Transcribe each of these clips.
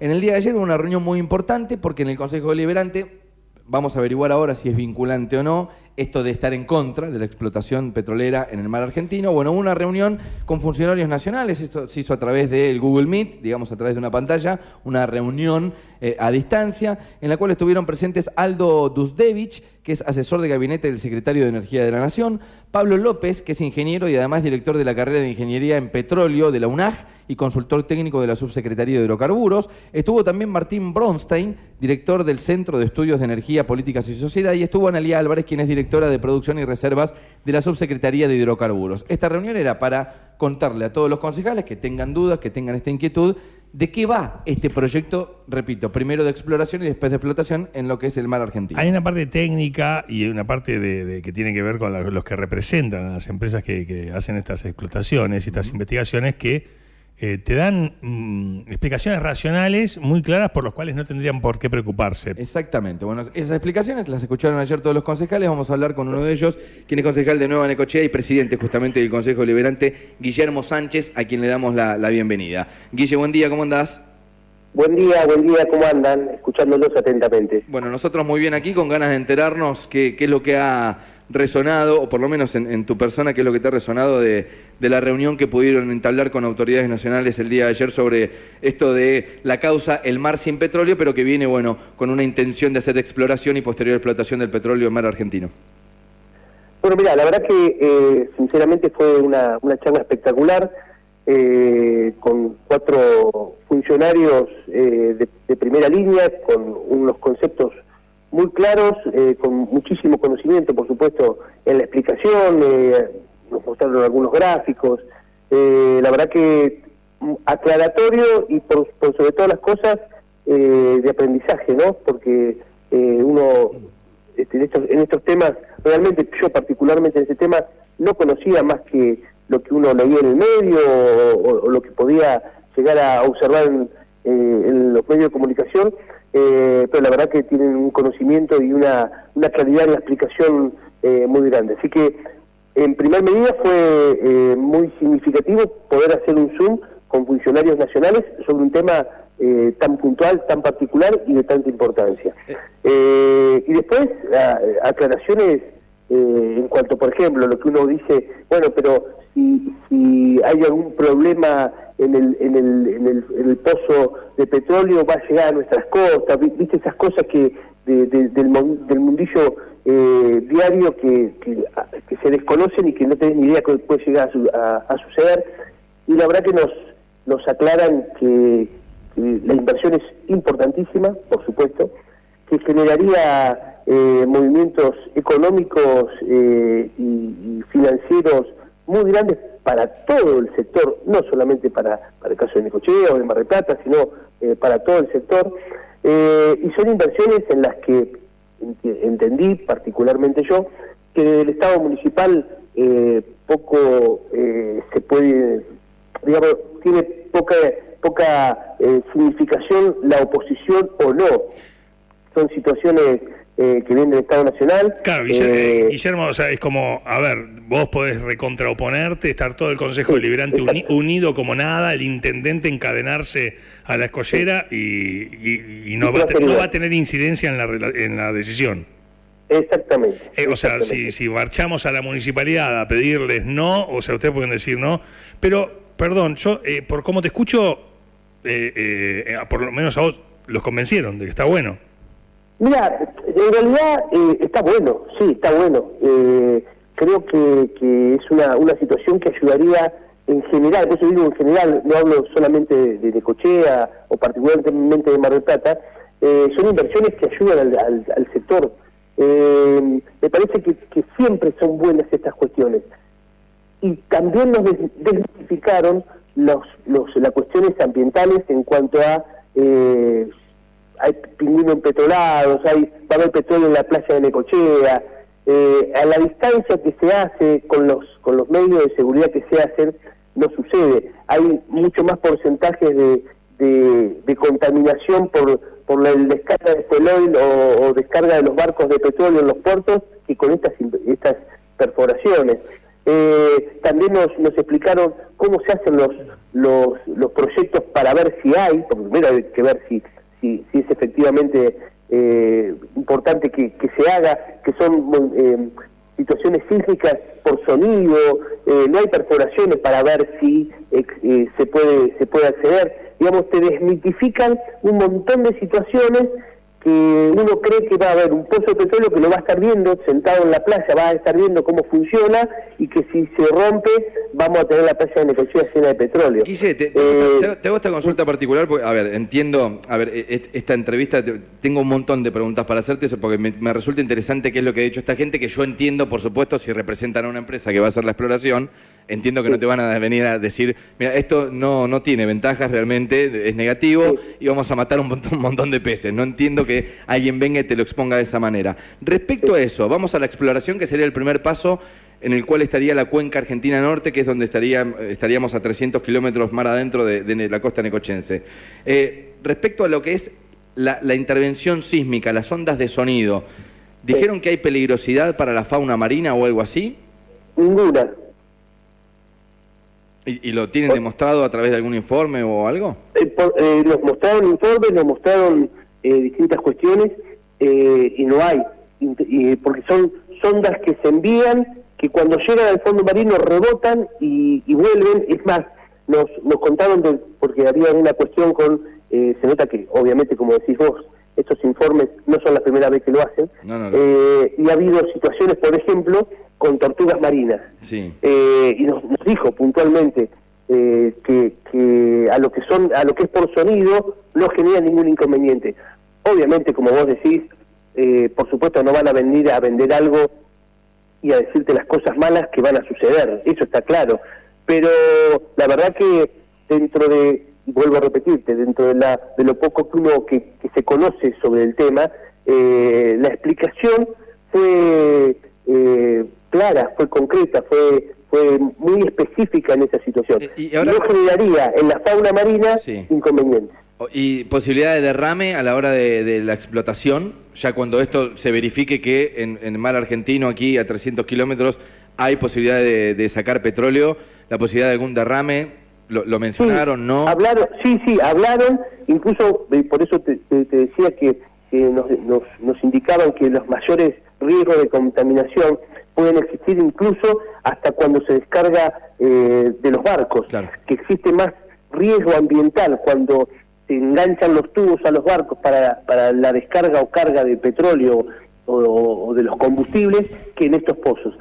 en el día de ayer hubo una reunión muy importante porque en el Consejo Deliberante, vamos a averiguar ahora si es vinculante o no, esto de estar en contra de la explotación petrolera en el mar argentino. Bueno, una reunión con funcionarios nacionales, esto se hizo a través del Google Meet, digamos a través de una pantalla, una reunión eh, a distancia, en la cual estuvieron presentes Aldo Dusdevich, que es asesor de gabinete del secretario de Energía de la Nación, Pablo López, que es ingeniero y además director de la carrera de Ingeniería en Petróleo de la UNAG y consultor técnico de la Subsecretaría de Hidrocarburos. Estuvo también Martín Bronstein, director del Centro de Estudios de Energía, Políticas y Sociedad, y estuvo Analia Álvarez, quien es director directora de Producción y Reservas de la Subsecretaría de Hidrocarburos. Esta reunión era para contarle a todos los concejales que tengan dudas, que tengan esta inquietud, de qué va este proyecto, repito, primero de exploración y después de explotación en lo que es el mar argentino. Hay una parte técnica y una parte de, que tiene que ver con los que representan a las empresas que, hacen estas explotaciones y estas investigaciones que eh, te dan mm, explicaciones racionales muy claras por las cuales no tendrían por qué preocuparse. Exactamente. Bueno, esas explicaciones las escucharon ayer todos los concejales. Vamos a hablar con uno de ellos, quien es concejal de Nueva Necochea y presidente justamente del Consejo Liberante, Guillermo Sánchez, a quien le damos la, bienvenida. Guille, buen día, ¿cómo andás? Buen día, buen día, ¿cómo andan? Escuchándolos atentamente. Bueno, nosotros muy bien aquí, con ganas de enterarnos qué, qué es lo que ha resonado, o por lo menos en, tu persona, qué es lo que te ha resonado de, la reunión que pudieron entablar con autoridades nacionales el día de ayer sobre esto de la causa el mar sin petróleo, pero que viene, bueno, con una intención de hacer exploración y posterior explotación del petróleo en mar argentino. Bueno, mira, la verdad que eh, sinceramente fue una, una charla espectacular, eh, con cuatro funcionarios eh, de primera línea, con unos conceptos muy claros, eh, con muchísimo conocimiento, por supuesto, en la explicación, eh, nos mostraron algunos gráficos, eh, la verdad que aclaratorio y por, sobre todas las cosas de aprendizaje, ¿no? Porque uno este, en, estos, en estos temas, realmente yo particularmente en ese tema, no conocía más que lo que uno leía en el medio o, lo que podía llegar a observar en, en los medios de comunicación, eh, pero la verdad que tienen un conocimiento y una, una claridad la explicación eh, muy grande. Así que, en primer medida, fue eh, muy significativo poder hacer un Zoom con funcionarios nacionales sobre un tema tan puntual, tan particular y de tanta importancia. y después, aclaraciones en cuanto, por ejemplo, lo que uno dice, bueno, pero si, si hay algún problema en el, en, el, en, el, pozo de petróleo va a llegar a nuestras costas, viste esas cosas que del, del mundillo eh, diario que, que, se desconocen y que no tenés ni idea que puede llegar a, suceder. Y la verdad que nos, nos aclaran que, la inversión es importantísima, por supuesto, que generaría eh, movimientos económicos eh, y financieros muy grandes para todo el sector, no solamente para, para el caso de Necochea o de Mar del Plata, sino eh, para todo el sector. Eh, y son inversiones en las que entendí, particularmente yo, que el Estado municipal eh, poco se puede, digamos, tiene poca, poca significación la oposición o no. Son situaciones eh, que viene del Estado Nacional. Claro, eh, Guillermo, o sea, es como, a ver, vos podés recontraoponerte, estar todo el Consejo Deliberante unido como nada, el intendente encadenarse a la escollera y, no, va a tener incidencia en la, en la decisión. Exactamente. Eh, o sea, si, si marchamos a la municipalidad a pedirles no, o sea, ustedes pueden decir no, pero, perdón, yo, por cómo te escucho, por lo menos a vos los convencieron de que está bueno. Mira, en realidad eh, está bueno, sí, está bueno. Eh, creo que, es una, una situación que ayudaría en general, por eso digo en general, no hablo solamente de, de Cochea o particularmente de Mar del Plata, eh, son inversiones que ayudan al, al, sector. me parece que, que, siempre son buenas estas cuestiones. Y también nos desmitificaron los, los, las cuestiones ambientales en cuanto a hay pingüinos petrolados, hay, va a haber petróleo en la playa de Necochea, eh, a la distancia que se hace con los, con los medios de seguridad que se hacen, no sucede. Hay mucho más porcentajes de, de, contaminación por, por la descarga de fuel o, descarga de los barcos de petróleo en los puertos que con estas, estas perforaciones. Eh, también nos, nos explicaron cómo se hacen los, los, los proyectos para ver si hay, porque primero hay que ver si, si, si es efectivamente eh, importante que, se haga, que son eh, situaciones sísmicas por sonido, eh, no hay perforaciones para ver si eh, se puede se puede acceder, digamos, te desmitifican un montón de situaciones que uno cree que va a haber un pozo de petróleo que lo va a estar viendo sentado en la playa, va a estar viendo cómo funciona y que si se rompe vamos a tener la playa de Necochea llena de petróleo. Guille, te, eh, hago esta consulta particular porque, a ver, entiendo, a ver, e, e, esta entrevista, tengo un montón de preguntas para hacerte, porque me, me resulta interesante qué es lo que ha dicho esta gente, que yo entiendo, por supuesto, si representan a una empresa que va a hacer la exploración, entiendo que no te van a venir a decir, mira, esto no, no tiene ventajas realmente, es negativo y vamos a matar un montón, un montón de peces. No entiendo que alguien venga y te lo exponga de esa manera. Respecto a eso, vamos a la exploración, que sería el primer paso en el cual estaría la cuenca argentina norte, que es donde estaría, estaríamos a 300 kilómetros mar adentro de, la costa necochense. Eh, respecto a lo que es la, la intervención sísmica, las ondas de sonido, ¿dijeron que hay peligrosidad para la fauna marina o algo así? Ninguna. ¿Y, lo tienen demostrado a través de algún informe o algo? Eh, eh, nos mostraron informes, nos mostraron eh, distintas cuestiones y no hay, porque son sondas que se envían, que cuando llegan al fondo marino rebotan y, vuelven. Es más, nos, nos contaron, de, porque había una cuestión con, se nota que obviamente como decís vos, estos informes no son la primera vez que lo hacen, y ha habido situaciones, por ejemplo, con tortugas marinas. Eh, y nos, dijo puntualmente eh, que, a lo que son a lo que es por sonido no genera ningún inconveniente. Obviamente, como vos decís, eh, por supuesto no van a venir a vender algo y a decirte las cosas malas que van a suceder, eso está claro. Pero la verdad que dentro de, vuelvo a repetirte, dentro de, la, de lo poco que uno que, que se conoce sobre el tema, la explicación fue clara, fue concreta, fue fue muy específica en esa situación. Eh, y, no generaría en la fauna marina inconvenientes. ¿Y posibilidad de derrame a la hora de, la explotación? Ya cuando esto se verifique que en, el mar argentino, aquí a 300 kilómetros, hay posibilidad de, sacar petróleo, la posibilidad de algún derrame, ¿lo, mencionaron, no? Hablaron, sí, sí, hablaron, incluso eh, por eso te, decía que, nos, nos, nos indicaban que los mayores riesgos de contaminación pueden existir incluso hasta cuando se descarga eh, de los barcos, que existe más riesgo ambiental cuando se enganchan los tubos a los barcos para, para la descarga o carga de petróleo o, de los combustibles que en estos pozos.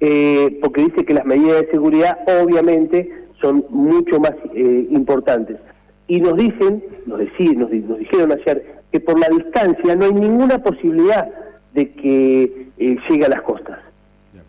Eh, porque dice que las medidas de seguridad obviamente son mucho más eh, importantes. Y nos dicen, nos, decían, nos, nos dijeron ayer, que por la distancia no hay ninguna posibilidad de que llegue a las costas.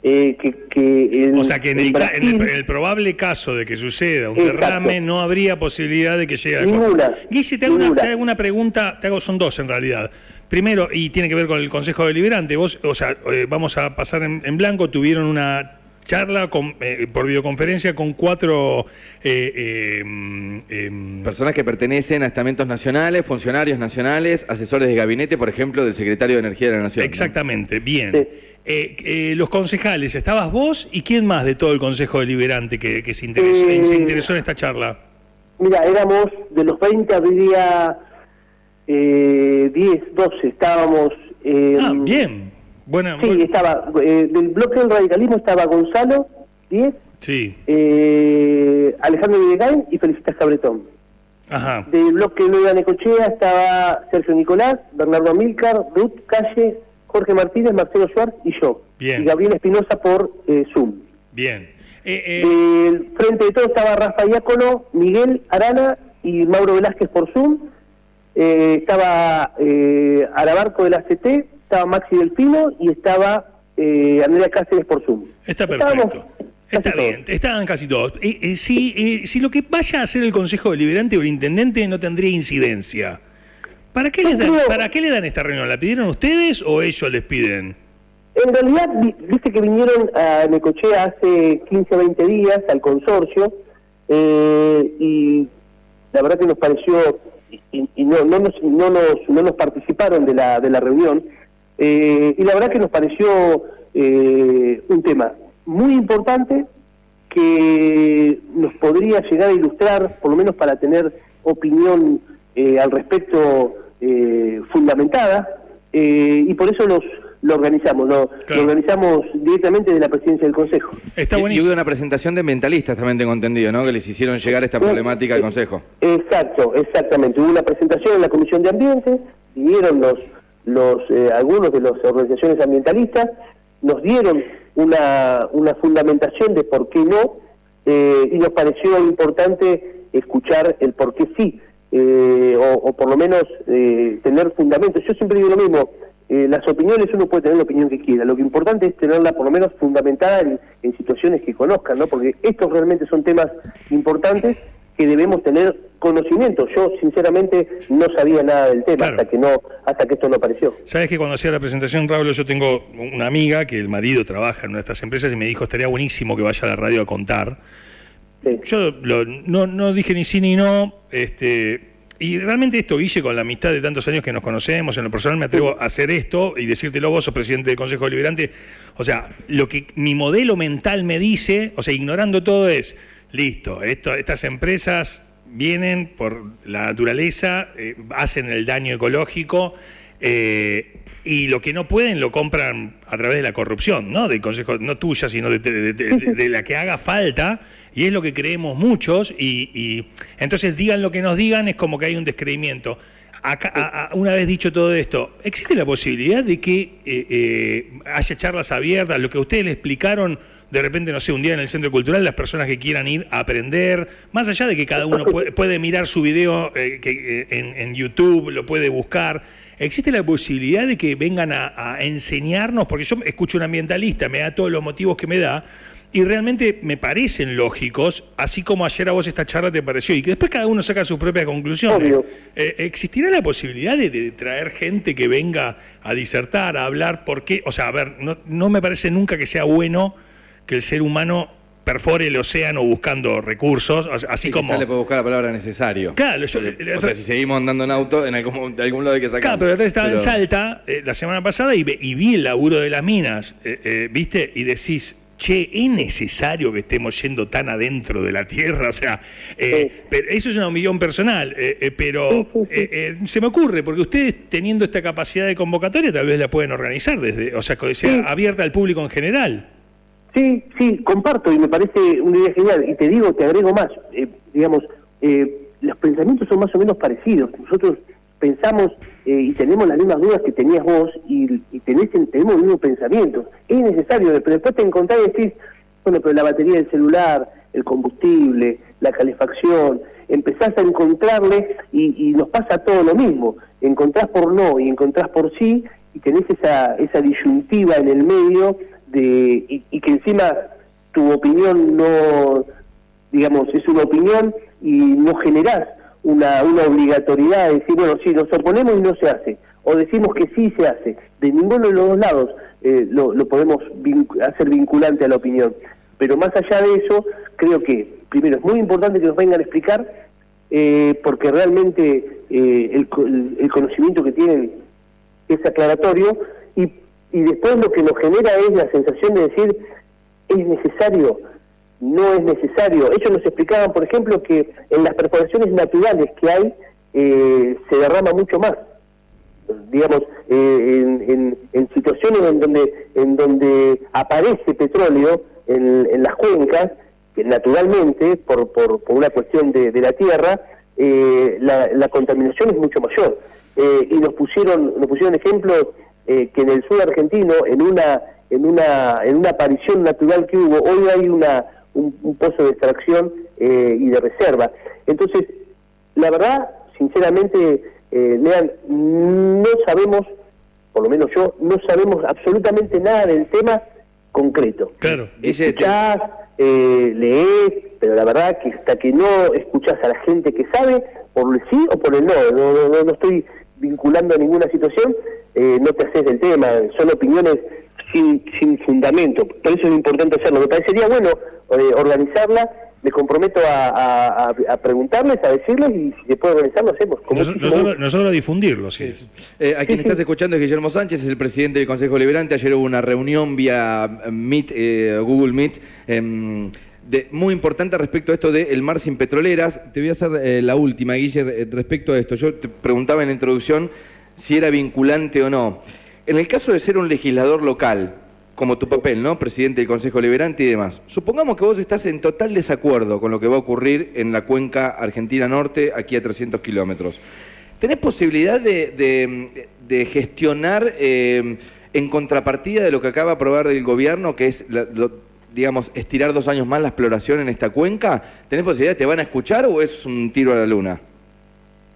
Eh, que, o sea que en, el, probable caso de que suceda un derrame no habría posibilidad de que llegue a Ninguna. Guille, te hago, una, pregunta, te hago, son dos en realidad. Primero, y tiene que ver con el Consejo Deliberante, vos, o sea, eh, vamos a pasar en, blanco, tuvieron una charla con, eh, por videoconferencia con cuatro em, em, personas que pertenecen a estamentos nacionales, funcionarios nacionales, asesores de gabinete, por ejemplo, del secretario de Energía de la Nación. Exactamente, bien. Eh, eh, los concejales, ¿estabas vos y quién más de todo el Consejo Deliberante que, que se, interesó, eh, se interesó en esta charla? Mira, éramos de los 20, habría eh, 10, 12, estábamos... ah, bien. Buena, sí, estaba, del bloque del radicalismo estaba Gonzalo, 10, sí. Alejandro Villegain y Felicitas Cabretón. Ajá. Del bloque de Necochea estaba Sergio Nicolás, Bernardo Amílcar, Ruth Calle, Jorge Martínez, Marcelo Schwartz y yo. Bien. Y Gabriel Espinosa por eh, Zoom. Bien. Eh, eh, frente de todo estaba Rafa Iácono, Miguel Arana y Mauro Velázquez por Zoom. estaba Arabarco del ACT, estaba Maxi Delfino y estaba Andrea Cáceres por Zoom. Está perfecto. Está bien, estaban casi todos. si, si lo que vaya a hacer el Consejo Deliberante o el Intendente no tendría incidencia, ¿Para qué, les dan, ¿Para qué le dan esta reunión? ¿La pidieron ustedes o ellos les piden? En realidad, viste que vinieron a Necochea hace 15 o 20 días al consorcio eh, y la verdad que nos pareció, y, no, no, nos, no, nos, no nos participaron de la, de la reunión, eh, y la verdad que nos pareció eh, un tema muy importante que nos podría llegar a ilustrar, por lo menos para tener opinión eh, al respecto eh, fundamentada, eh, y por eso los, lo organizamos, lo, organizamos directamente de la presidencia del Consejo. Está y, y, hubo una presentación de ambientalistas, también tengo entendido, ¿no? Que les hicieron llegar esta problemática al Consejo. Exacto, exactamente. Hubo una presentación en la Comisión de Ambiente, vinieron los, los algunos de las organizaciones ambientalistas, nos dieron una, una fundamentación de por qué no, eh, y nos pareció importante escuchar el por qué sí, eh, o, por lo menos eh, tener fundamentos. Yo siempre digo lo mismo, las opiniones uno puede tener la opinión que quiera, lo importante es tenerla por lo menos fundamentada en, en situaciones que conozcan, ¿no? porque estos realmente son temas importantes que debemos tener conocimiento. Yo sinceramente no sabía nada del tema hasta que no hasta que esto no apareció. Sabes que cuando hacía la presentación, Raúl, yo tengo una amiga que el marido trabaja en una de estas empresas y me dijo estaría buenísimo que vaya a la radio a contar. Yo no, no dije ni sí ni no, este y realmente esto, Guille, con la amistad de tantos años que nos conocemos, en lo personal me atrevo a hacer esto y decírtelo vos, sos presidente del Consejo Deliberante. O sea, lo que mi modelo mental me dice, o sea, ignorando todo es, listo, esto, estas empresas vienen por la naturaleza, eh, hacen el daño ecológico eh, y lo que no pueden lo compran a través de la corrupción, ¿no? Del consejo, no tuya, sino de, la que haga falta. Y es lo que creemos muchos, y, entonces digan lo que nos digan, es como que hay un descreimiento. Acá, una vez dicho todo esto, ¿existe la posibilidad de que eh, haya charlas abiertas? Lo que ustedes le explicaron de repente, no sé, un día en el Centro Cultural, las personas que quieran ir a aprender, más allá de que cada uno puede, mirar su video eh, que, eh, en, YouTube, lo puede buscar, ¿existe la posibilidad de que vengan a, enseñarnos? Porque yo escucho un ambientalista, me da todos los motivos que me da, y realmente me parecen lógicos, así como ayer a vos esta charla te pareció, y que después cada uno saca sus propias conclusiones. Eh, ¿Existirá la posibilidad de, traer gente que venga a disertar, a hablar? ¿Por qué? O sea, a ver, no, no me parece nunca que sea bueno que el ser humano perfore el océano buscando recursos, así como... le puede buscar la palabra necesario. Claro, o sea, si seguimos andando en auto, en algún, de algún lado hay que sacar. Claro, pero estaba en Salta eh, la semana pasada y, vi el laburo de las minas, eh, eh, ¿viste? Y decís, che, ¿es necesario que estemos yendo tan adentro de la Tierra? O sea, pero eso es una opinión personal, pero se me ocurre, porque ustedes teniendo esta capacidad de convocatoria tal vez la pueden organizar desde, o sea, que sea abierta al público en general. Sí, sí, comparto y me parece una idea genial. Y te digo, te agrego más, eh, digamos, eh, los pensamientos son más o menos parecidos. Nosotros pensamos eh, y tenemos las mismas dudas que tenías vos y, y tenés, tenemos los mismos pensamientos. Es necesario, pero después te encontrás y decís, bueno, pero la batería del celular, el combustible, la calefacción, empezás a encontrarle y, y nos pasa todo lo mismo. Encontrás por no y encontrás por sí y tenés esa, esa disyuntiva en el medio y, que encima tu opinión no, digamos, es una opinión y no generás una, una obligatoriedad de decir, bueno, sí, nos oponemos y no se hace, o decimos que sí se hace. De ninguno de los dos lados eh, lo, podemos hacer vinculante a la opinión. Pero más allá de eso, creo que, primero, es muy importante que nos vengan a explicar, eh, porque realmente eh, el, el conocimiento que tienen es aclaratorio, y después lo que nos genera es la sensación de decir, ¿es necesario? No es necesario. Ellos nos explicaban, por ejemplo, que en las perforaciones naturales que hay eh, se derrama mucho más. Digamos, eh, en, situaciones en donde, en donde aparece petróleo en, las cuencas, que naturalmente, por, por, una cuestión de, la tierra, eh, la, la, contaminación es mucho mayor. y nos pusieron, nos pusieron ejemplos eh, que en el sur argentino, en una, en una, en una aparición natural que hubo, hoy hay una, un, pozo de extracción eh, y de reserva. Entonces, la verdad, sinceramente, eh, no sabemos, por lo menos yo, no sabemos absolutamente nada del tema concreto. Claro. Escuchás, eh, lees, pero la verdad que hasta que no escuchás a la gente que sabe, por el sí o por el no, no, no, no estoy vinculando a ninguna situación, eh, no te haces del tema, son opiniones sin, sin fundamento. Por eso es importante hacerlo. Me parecería bueno eh, organizarla, me comprometo a, a, preguntarles, a decirles y si se puede organizar lo hacemos. nosotros, nosotros, a difundirlo, sí. Eh, a quien estás escuchando es Guillermo Sánchez, es el presidente del Consejo Liberante. Ayer hubo una reunión vía Meet, Google Meet. Em, de, muy importante respecto a esto del mar sin petroleras. Te voy a hacer eh, la última, Guille, eh, respecto a esto. Yo te preguntaba en la introducción si era vinculante o no. En el caso de ser un legislador local, como tu papel, ¿no? Presidente del Consejo Liberante y demás. Supongamos que vos estás en total desacuerdo con lo que va a ocurrir en la cuenca Argentina Norte, aquí a 300 kilómetros. ¿Tenés posibilidad de, gestionar eh, en contrapartida de lo que acaba de aprobar el gobierno, que es, digamos, estirar dos años más la exploración en esta cuenca? ¿Tenés posibilidad? ¿Te van a escuchar o es un tiro a la luna?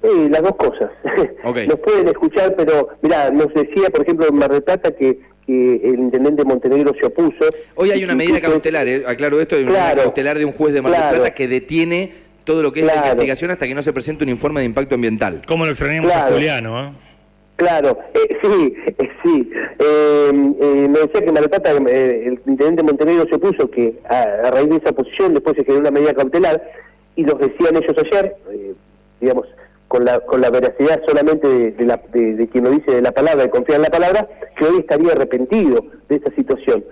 Sí, las dos cosas. nos pueden escuchar, pero mira, nos decía, por ejemplo, en Mar del Plata que que el intendente Montenegro se opuso. Hoy hay una medida cautelar, eh, aclaro esto, hay una medida cautelar de un juez de Mar del Plata que detiene todo lo que es la investigación hasta que no se presente un informe de impacto ambiental. ¿Cómo lo extrañamos a Juliano? ¿eh? Claro, eh, sí, sí. me decía que Mar Plata, el intendente Montenegro se opuso, que a, raíz de esa posición después se generó una medida cautelar, y los decían ellos ayer, digamos, con la, con la veracidad solamente de, la, de, quien lo dice de la palabra, de confiar en la palabra, que hoy estaría arrepentido de esta situación.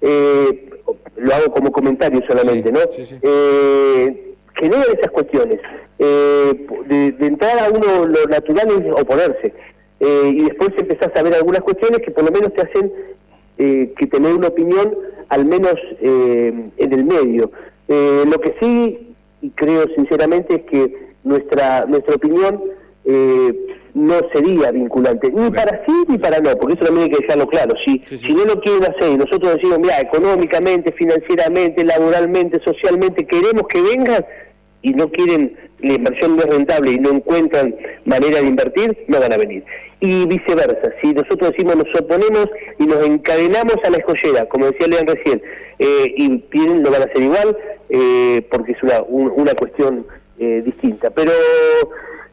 Eh, lo hago como comentario solamente, ¿no? Eh, generan esas cuestiones. Eh, de, entrada uno lo natural es oponerse. Eh, y después empezás a ver algunas cuestiones que por lo menos te hacen que tener una opinión al menos en el medio. lo que sí, y creo sinceramente, es que nuestra, nuestra opinión eh, no sería vinculante, ni para sí ni para no, porque eso también hay que dejarlo claro. Si, si no lo quieren hacer y nosotros decimos, mira, económicamente, financieramente, laboralmente, socialmente, queremos que vengan y no quieren, la inversión no es rentable y no encuentran manera de invertir, no van a venir. Y viceversa, si nosotros decimos nos oponemos y nos encadenamos a la escollera, como decía León recién, eh, y vienen, lo van a hacer igual, eh, porque es una, una cuestión eh, distinta. Pero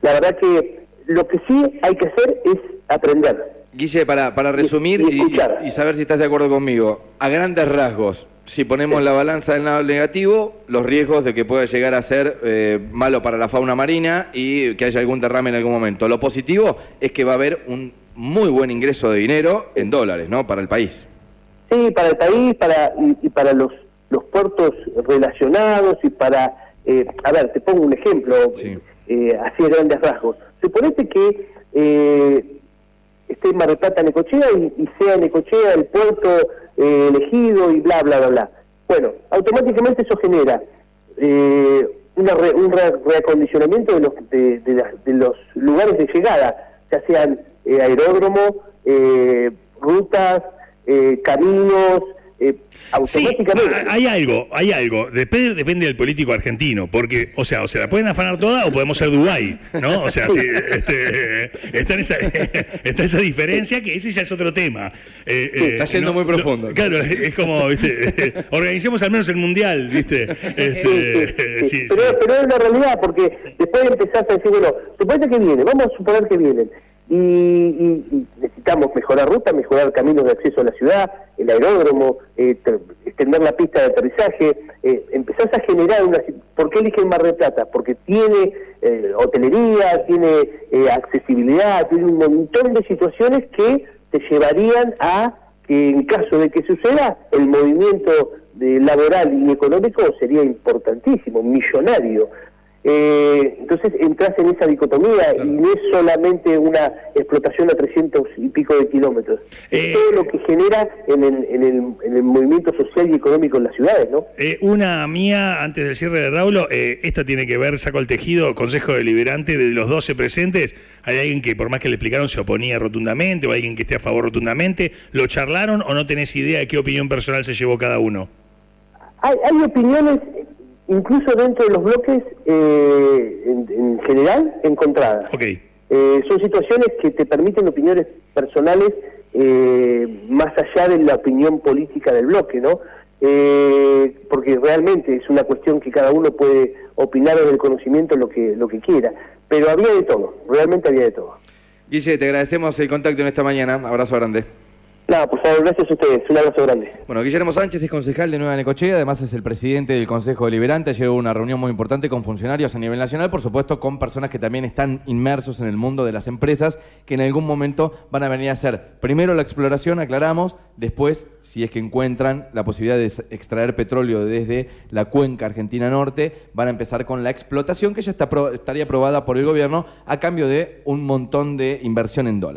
la verdad que lo que sí hay que hacer es aprender. Guille, para, para resumir y, saber si estás de acuerdo conmigo, a grandes rasgos, si ponemos la balanza del lado negativo, los riesgos de que pueda llegar a ser eh, malo para la fauna marina y que haya algún derrame en algún momento. Lo positivo es que va a haber un muy buen ingreso de dinero en dólares, ¿no? Para el país. Sí, para el país para, y, para los, los puertos relacionados y para eh, a ver, te pongo un ejemplo, eh, así de grandes rasgos. Suponete que eh, esté en Mar del Plata Necochea y, sea Necochea el puerto eh, elegido y bla, bla, bla, bla. Bueno, automáticamente eso genera una un reacondicionamiento de los, de, de, los lugares de llegada, ya sean aeródromo, rutas, caminos, eh, automáticamente. hay algo, hay algo. Depende, depende del político argentino, porque, o sea, o se la pueden afanar toda o podemos ser Dubái, ¿no? O sea, sí, este, está, en esa, está esa diferencia que ese ya es otro tema. Eh, eh, está yendo muy profundo. claro, es como, ¿viste? organicemos al menos el mundial, ¿viste? Este, sí, pero, pero, es la realidad, porque después empezás a decir, bueno, suponete que viene, vamos a suponer que vienen y, necesitamos mejorar rutas, mejorar caminos de acceso a la ciudad, el aeródromo, eh, extender la pista de aterrizaje, eh, empezás a generar una... ¿Por qué eligen Mar del Plata? Porque tiene eh, hotelería, tiene eh, accesibilidad, tiene un montón de situaciones que te llevarían a que en caso de que suceda, el movimiento laboral y económico sería importantísimo, millonario. Eh, entonces entras en esa dicotomía y no es solamente una explotación a 300 y pico de kilómetros, es eh, todo lo que genera en el, en, el, en el, movimiento social y económico en las ciudades, ¿no? Eh, una mía, antes del cierre de Raulo, esta tiene que ver, saco el tejido, Consejo Deliberante, de los 12 presentes, hay alguien que por más que le explicaron se oponía rotundamente o alguien que esté a favor rotundamente, ¿lo charlaron o no tenés idea de qué opinión personal se llevó cada uno? Hay, hay opiniones incluso dentro de los bloques eh, en, general encontradas. Eh, son situaciones que te permiten opiniones personales eh, más allá de la opinión política del bloque, ¿no? porque realmente es una cuestión que cada uno puede opinar desde el conocimiento lo que, lo que quiera. Pero había de todo, realmente había de todo. Guille, te agradecemos el contacto en esta mañana. Abrazo grande. Nada, por favor, gracias a ustedes. Un abrazo grande. Bueno, Guillermo Sánchez es concejal de Nueva Necochea, además es el presidente del Consejo Deliberante. Ayer una reunión muy importante con funcionarios a nivel nacional, por supuesto con personas que también están inmersos en el mundo de las empresas, que en algún momento van a venir a hacer primero la exploración, aclaramos, después, si es que encuentran la posibilidad de extraer petróleo desde la cuenca argentina norte, van a empezar con la explotación que ya está, estaría aprobada por el gobierno a cambio de un montón de inversión en dólares.